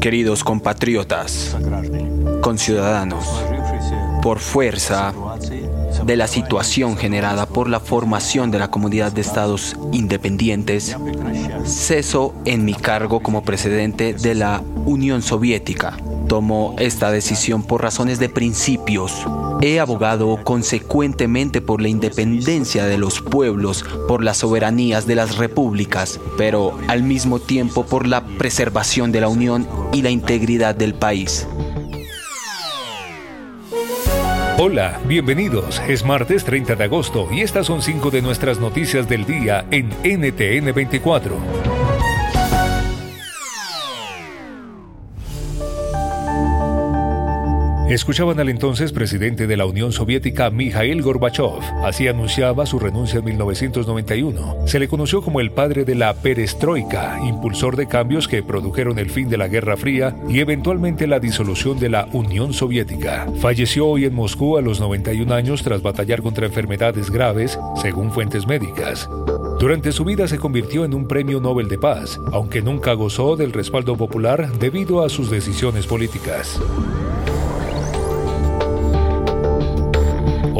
Queridos compatriotas, conciudadanos, por fuerza de la situación generada por la formación de la Comunidad de Estados Independientes, ceso en mi cargo como presidente de la Unión Soviética. Tomo esta decisión por razones de principios. He abogado consecuentemente por la independencia de los pueblos, por las soberanías de las repúblicas, pero al mismo tiempo por la preservación de la unión y la integridad del país. Hola, bienvenidos. Es martes 30 de agosto y estas son cinco de nuestras noticias del día en NTN 24. Escuchaban al entonces presidente de la Unión Soviética Mikhail Gorbachev. Así anunciaba su renuncia en 1991. Se le conoció como el padre de la perestroika, impulsor de cambios que produjeron el fin de la Guerra Fría y eventualmente la disolución de la Unión Soviética. Falleció hoy en Moscú a los 91 años tras batallar contra enfermedades graves, según fuentes médicas. Durante su vida se convirtió en un premio Nobel de Paz, aunque nunca gozó del respaldo popular debido a sus decisiones políticas.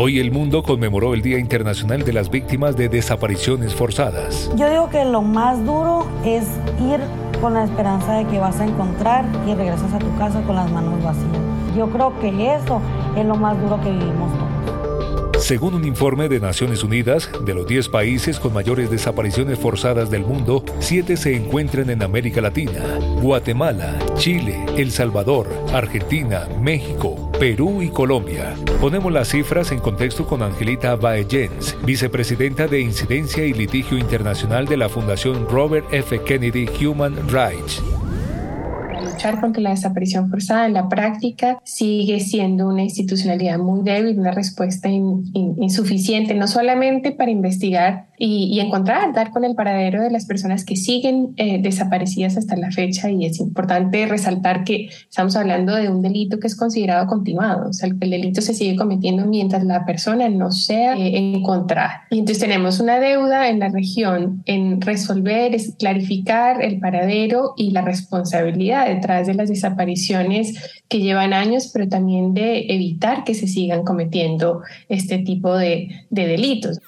Hoy el mundo conmemoró el Día Internacional de las Víctimas de Desapariciones Forzadas. Yo digo que lo más duro es ir con la esperanza de que vas a encontrar y regresas a tu casa con las manos vacías. Yo creo que eso es lo más duro que vivimos. Según un informe de Naciones Unidas, de los 10 países con mayores desapariciones forzadas del mundo, 7 se encuentran en América Latina, Guatemala, Chile, El Salvador, Argentina, México, Perú y Colombia. Ponemos las cifras en contexto con Angelita Baellens, vicepresidenta de Incidencia y Litigio Internacional de la Fundación Robert F. Kennedy Human Rights luchar contra la desaparición forzada en la práctica sigue siendo una institucionalidad muy débil, una respuesta insuficiente, no solamente para investigar y, encontrar, dar con el paradero de las personas que siguen eh, desaparecidas hasta la fecha. Y es importante resaltar que estamos hablando de un delito que es considerado continuado, o sea, el, delito se sigue cometiendo mientras la persona no sea eh, encontrada. Y entonces tenemos una deuda en la región en resolver, es clarificar el paradero y la responsabilidad detrás de las desapariciones que llevan años, pero también de evitar que se sigan cometiendo este tipo de, de delitos.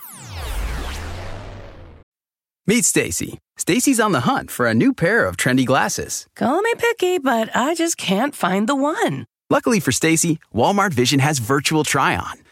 Meet Stacy. Stacy's on the hunt for a new pair of trendy glasses. Call me picky, but I just can't find the one. Luckily for Stacy, Walmart Vision has virtual try-on.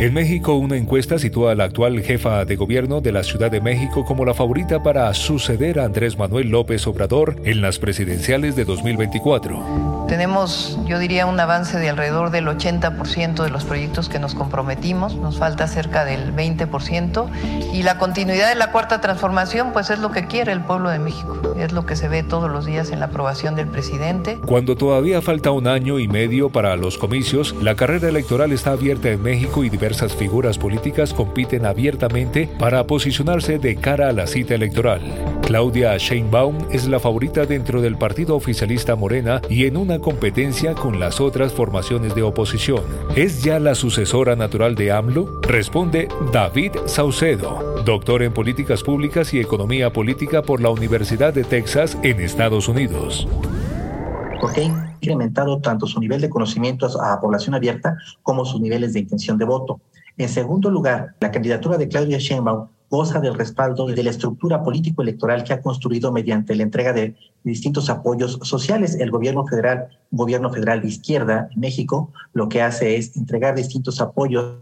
En México, una encuesta sitúa a la actual jefa de gobierno de la Ciudad de México como la favorita para suceder a Andrés Manuel López Obrador en las presidenciales de 2024. Tenemos, yo diría, un avance de alrededor del 80% de los proyectos que nos comprometimos, nos falta cerca del 20%, y la continuidad de la cuarta transformación, pues es lo que quiere el pueblo de México, es lo que se ve todos los días en la aprobación del presidente. Cuando todavía falta un año y medio para los comicios, la carrera electoral está abierta en México y diversas diversas figuras políticas compiten abiertamente para posicionarse de cara a la cita electoral. Claudia Sheinbaum es la favorita dentro del partido oficialista Morena y en una competencia con las otras formaciones de oposición. ¿Es ya la sucesora natural de AMLO? Responde David Saucedo, doctor en políticas públicas y economía política por la Universidad de Texas en Estados Unidos ha incrementado tanto su nivel de conocimientos a población abierta como sus niveles de intención de voto. En segundo lugar, la candidatura de Claudia Sheinbaum goza del respaldo de la estructura político-electoral que ha construido mediante la entrega de distintos apoyos sociales. El gobierno federal, gobierno federal de izquierda en México, lo que hace es entregar distintos apoyos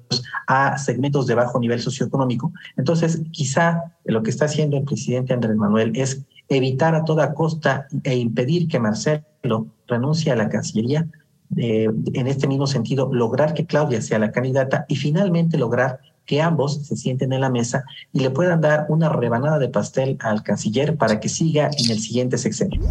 a segmentos de bajo nivel socioeconómico. Entonces, quizá lo que está haciendo el presidente Andrés Manuel es evitar a toda costa e impedir que Marcelo renuncie a la Cancillería, eh, en este mismo sentido, lograr que Claudia sea la candidata y finalmente lograr que ambos se sienten en la mesa y le puedan dar una rebanada de pastel al canciller para que siga en el siguiente sexenio.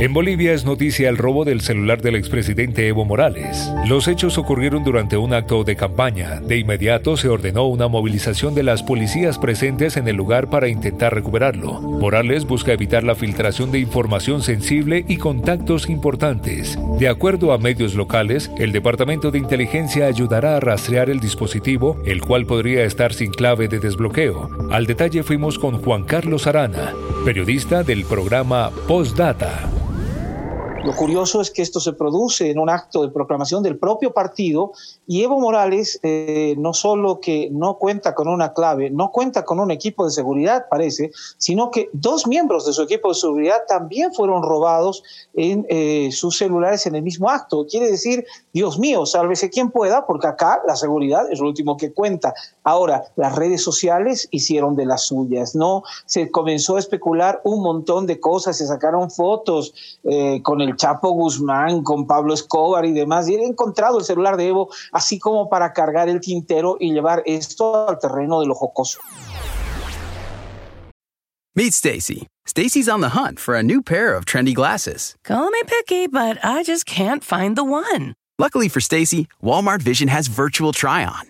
En Bolivia es noticia el robo del celular del expresidente Evo Morales. Los hechos ocurrieron durante un acto de campaña. De inmediato se ordenó una movilización de las policías presentes en el lugar para intentar recuperarlo. Morales busca evitar la filtración de información sensible y contactos importantes. De acuerdo a medios locales, el Departamento de Inteligencia ayudará a rastrear el dispositivo, el cual podría estar sin clave de desbloqueo. Al detalle fuimos con Juan Carlos Arana, periodista del programa Postdata. Lo curioso es que esto se produce en un acto de proclamación del propio partido y Evo Morales eh, no solo que no cuenta con una clave, no cuenta con un equipo de seguridad, parece, sino que dos miembros de su equipo de seguridad también fueron robados en eh, sus celulares en el mismo acto. Quiere decir, Dios mío, sálvese quien pueda, porque acá la seguridad es lo último que cuenta. Ahora, las redes sociales hicieron de las suyas, ¿no? Se comenzó a especular un montón de cosas, se sacaron fotos eh, con el Chapo Guzmán, con Pablo Escobar y demás, y he encontrado el celular de Evo así como para cargar el tintero y llevar esto al terreno de lo jocoso. Meet Stacy. Stacy's on the hunt for a new pair of trendy glasses. Call me picky, but I just can't find the one. Luckily for Stacy, Walmart Vision has virtual try-on.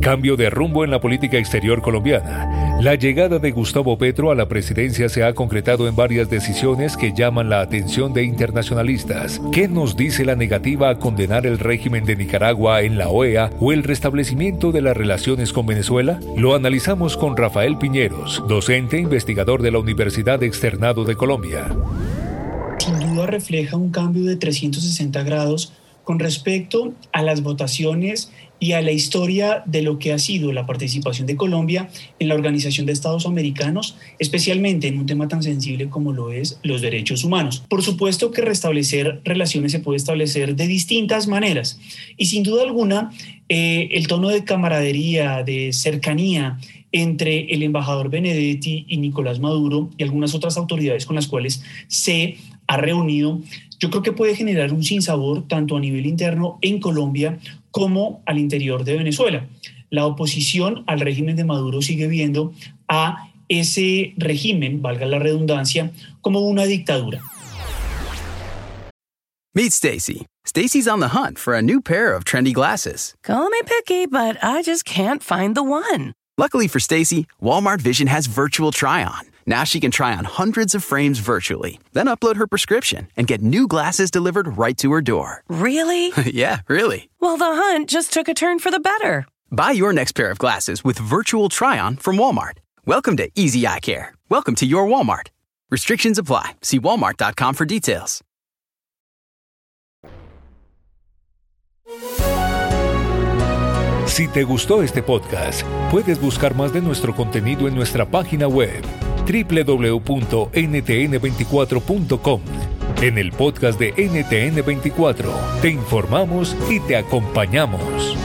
Cambio de rumbo en la política exterior colombiana. La llegada de Gustavo Petro a la presidencia se ha concretado en varias decisiones que llaman la atención de internacionalistas. ¿Qué nos dice la negativa a condenar el régimen de Nicaragua en la OEA o el restablecimiento de las relaciones con Venezuela? Lo analizamos con Rafael Piñeros, docente e investigador de la Universidad Externado de Colombia. Sin duda refleja un cambio de 360 grados con respecto a las votaciones y a la historia de lo que ha sido la participación de Colombia en la Organización de Estados Americanos, especialmente en un tema tan sensible como lo es los derechos humanos. Por supuesto que restablecer relaciones se puede establecer de distintas maneras y sin duda alguna eh, el tono de camaradería, de cercanía entre el embajador Benedetti y Nicolás Maduro y algunas otras autoridades con las cuales se ha reunido yo creo que puede generar un sinsabor tanto a nivel interno en Colombia como al interior de Venezuela. La oposición al régimen de Maduro sigue viendo a ese régimen, valga la redundancia, como una dictadura. Meet Stacy. Stacy's on the hunt for a new pair of trendy glasses. Call me picky, but I just can't find the one. Luckily for Stacy, Walmart Vision has virtual try-on. Now she can try on hundreds of frames virtually, then upload her prescription and get new glasses delivered right to her door. Really? yeah, really. Well, the hunt just took a turn for the better. Buy your next pair of glasses with virtual try on from Walmart. Welcome to Easy Eye Care. Welcome to your Walmart. Restrictions apply. See walmart.com for details. Si te gustó este podcast, puedes buscar más de nuestro contenido en nuestra página web www.ntn24.com. En el podcast de NTN24 te informamos y te acompañamos.